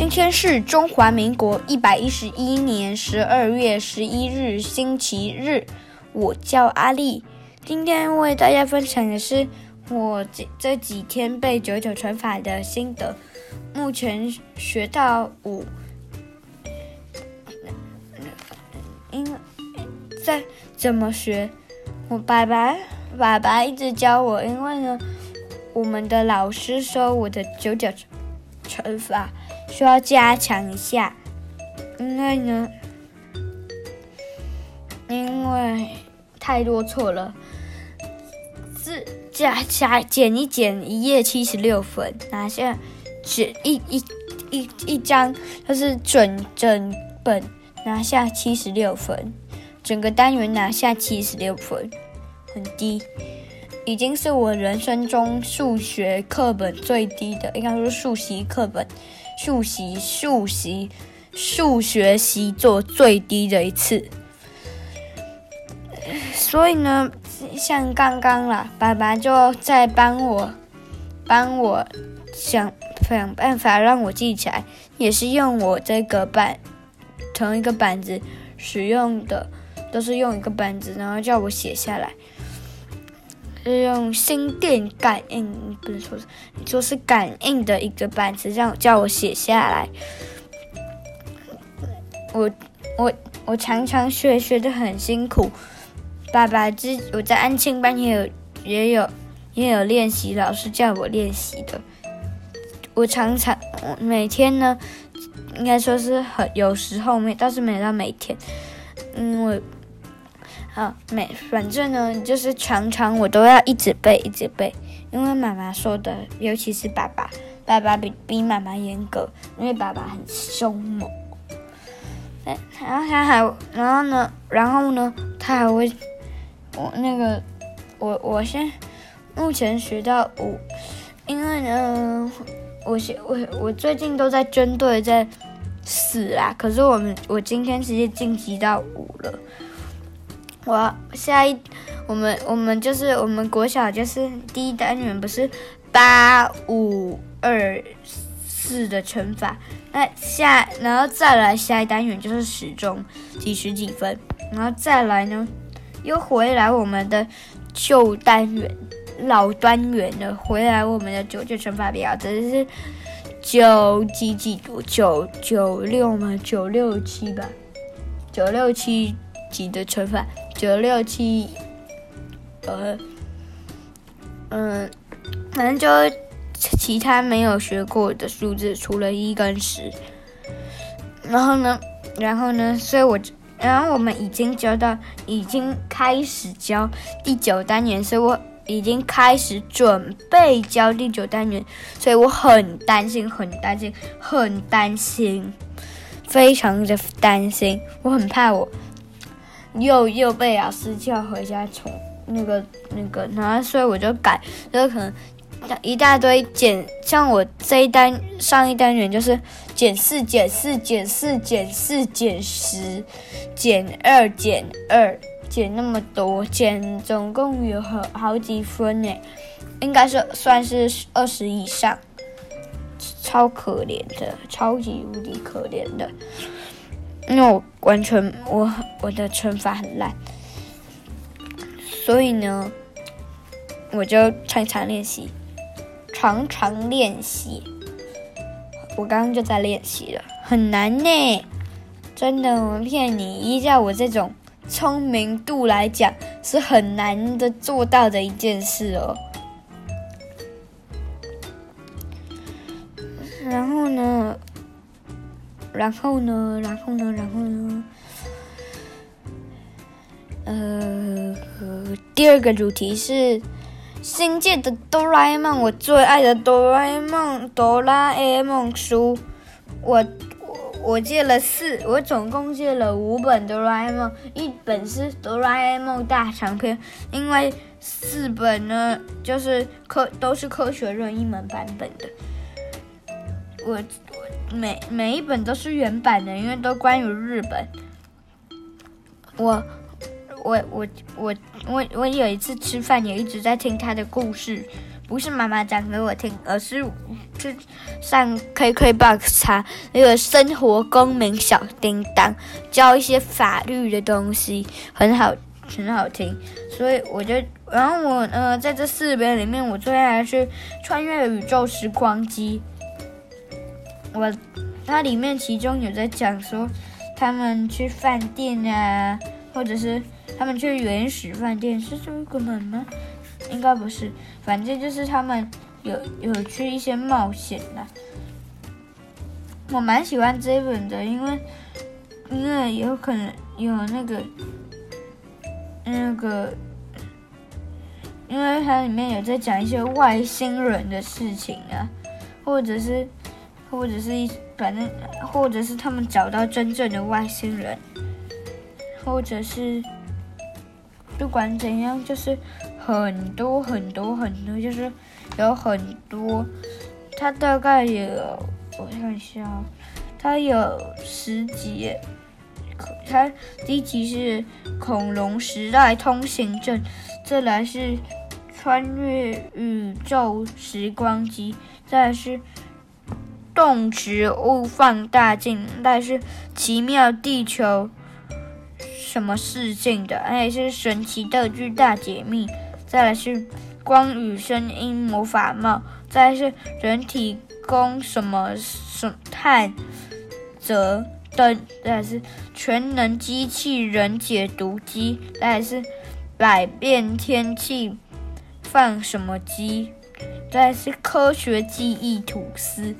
今天是中华民国一百一十一年十二月十一日，星期日。我叫阿丽，今天为大家分享的是我这这几天背九九乘法的心得。目前学到五，因在怎么学？我爸爸爸爸一直教我，因为呢，我们的老师说我的九九乘法。需要加强一下，因为呢，因为太多错了，是加加减一减，一页七十六分，拿下整一一一一张，就是整整本拿下七十六分，整个单元拿下七十六分，很低，已经是我人生中数学课本最低的，应该说数习课本。数习、数习、数学习做最低的一次，所以呢，像刚刚啦，爸爸就在帮我，帮我想想办法让我记起来，也是用我这个板，同一个板子使用的，都是用一个板子，然后叫我写下来。是用心电感应，不是说是，说是感应的一个板子，让叫我写下来。我我我常常学学的很辛苦。爸爸之我在安庆班也有也有也有练习，老师叫我练习的。我常常我每天呢，应该说是很有时候没，倒是没到每天，因为。啊，每反正呢，就是常常我都要一直背，一直背，因为妈妈说的，尤其是爸爸，爸爸比比妈妈严格，因为爸爸很凶猛。然后他还，然后呢，然后呢，他还会，我那个，我我先目前学到五，因为呢，我我我最近都在针对在四啦，可是我们我今天直接晋级到五了。我下一，我们我们就是我们国小就是第一单元不是八五二四的乘法，那下然后再来下一单元就是时钟几十几分，然后再来呢又回来我们的旧单元老单元了，回来我们的九九乘法表，这是九几几多九九六吗？九六七吧，九六七几的乘法。九六七，呃，嗯，反正就其他没有学过的数字，除了一跟十。然后呢，然后呢，所以我，然后我们已经教到，已经开始教第九单元，所以我已经开始准备教第九单元，所以我很担心，很担心，很担心，非常的担心，我很怕我。又又被老师叫回家重那个那个，然后所以我就改，就可能一大堆减，像我这一单上一单元就是减四减四减四减四减十减二减二减那么多减，总共有好好几分呢，应该是算是二十以上，超可怜的，超级无敌可怜的。因为我完全我我的乘法很烂，所以呢，我就常常练习，常常练习。我刚刚就在练习了，很难呢，真的，我骗你。依照我这种聪明度来讲，是很难的做到的一件事哦。然后呢？然后呢，然后呢，然后呢，呃，第二个主题是新界的哆啦 A 梦，我最爱的哆啦 A 梦，哆啦 A 梦书，我我我借了四，我总共借了五本哆啦 A 梦，一本是哆啦 A 梦大长篇，因为四本呢就是科都是科学任意门版本的，我我。每每一本都是原版的，因为都关于日本。我我我我我我有一次吃饭也一直在听他的故事，不是妈妈讲给我听，而是去上 KKBOX 查那个生活公民小叮当，教一些法律的东西，很好，很好听。所以我就，然后我呃，在这四本里面，我最爱的是《穿越宇宙时光机》。我它里面其中有在讲说，他们去饭店啊，或者是他们去原始饭店，是这个吗？应该不是，反正就是他们有有去一些冒险的。我蛮喜欢这一本的，因为因为有可能有那个那个，因为它里面有在讲一些外星人的事情啊，或者是或者是一反正或者是他们找到真正的外星人，或者是不管怎样，就是。很多很多很多，就是有很多，它大概有，我看一下，它有十集，它第一集是恐龙时代通行证，再来是穿越宇宙时光机，再来是动植物放大镜，再来是奇妙地球什么事情的，还有是神奇道具大解密。再来是光与声音魔法帽，再来是人体工什么什探则灯，再来是全能机器人解读机，再来是百变天气放什么机，再是科学记忆吐司。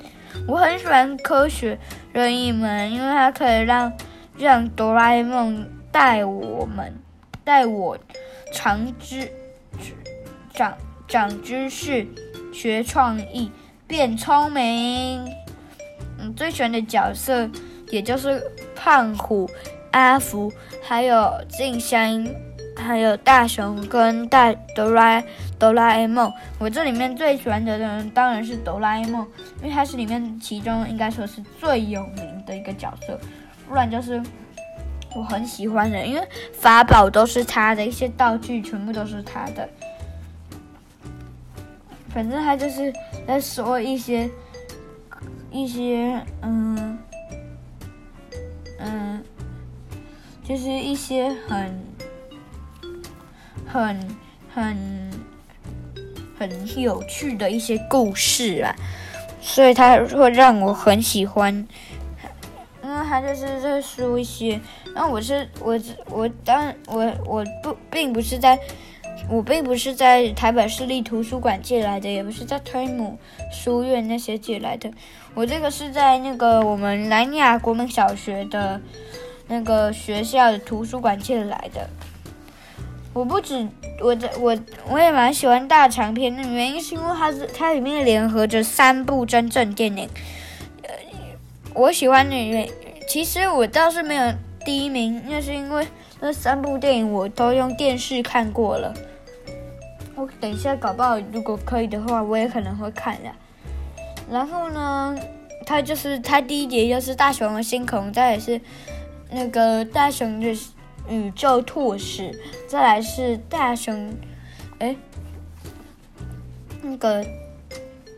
我很喜欢科学任意门，因为它可以让让哆啦 A 梦带我们带我长知。长长知识，学创意，变聪明。嗯，最喜欢的角色也就是胖虎、阿福，还有静香，还有大雄跟大哆啦哆啦 A 梦。我这里面最喜欢的人当然是哆啦 A 梦，因为他是里面其中应该说是最有名的一个角色。不然就是我很喜欢的，因为法宝都是他的，一些道具全部都是他的。反正他就是在说一些一些嗯嗯，就是一些很很很很有趣的一些故事啊，所以他会让我很喜欢，因为他就是在说一些，然后我是我我当我我不并不是在。我并不是在台北市立图书馆借来的，也不是在推姆书院那些借来的。我这个是在那个我们南亚国民小学的那个学校的图书馆借来的。我不止我的我我也蛮喜欢大长篇的原因是因为它是它里面联合着三部真正电影。呃，我喜欢的原因其实我倒是没有第一名，那是因为那三部电影我都用电视看过了。我等一下，搞不好如果可以的话，我也可能会看的。然后呢，它就是它第一集就是大雄的星空，再也是那个大雄的宇宙拓史，再来是大熊，哎，那个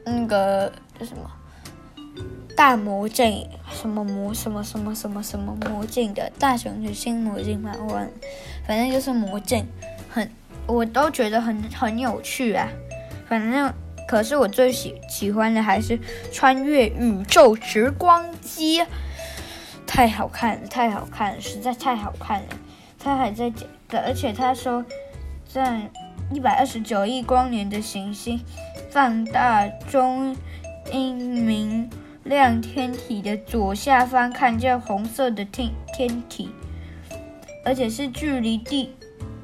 那个叫什么大魔镜，什么魔什么什么什么什么魔镜的大熊是新魔镜嘛，我反正就是魔镜，很。我都觉得很很有趣啊，反正可是我最喜喜欢的还是穿越宇宙时光机，太好看了，太好看了，实在太好看了。他还在讲，而且他说，在一百二十九亿光年的行星放大中英明亮天体的左下方看见红色的天天体，而且是距离地。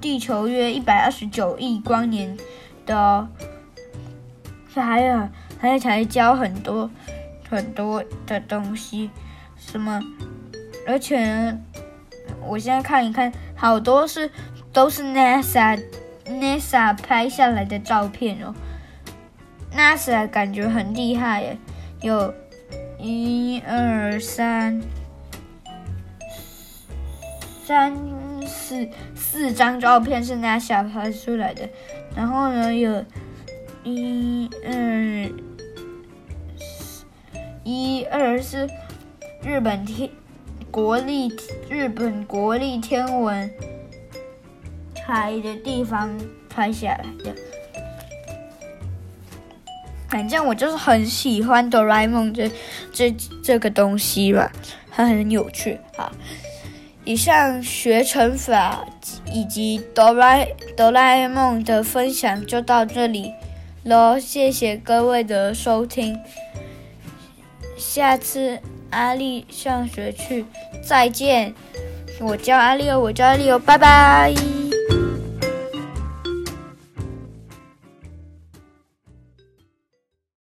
地球约一百二十九亿光年的，哦，还有还有才教很多很多的东西，什么？而且我现在看一看，好多是都是 NASA NASA 拍下来的照片哦。NASA 感觉很厉害耶，有一二三三。四四张照片是 NASA 拍出来的，然后呢，有一二一二是日本天国立日本国立天文台的地方拍下来的。反正我就是很喜欢哆啦 A 梦这这这个东西吧，它很有趣。好，以上学乘法以及哆啦哆啦 A 梦的分享就到这里喽，谢谢各位的收听，下次阿丽上学去再见。我叫阿丽哦，我叫阿丽哦，拜拜。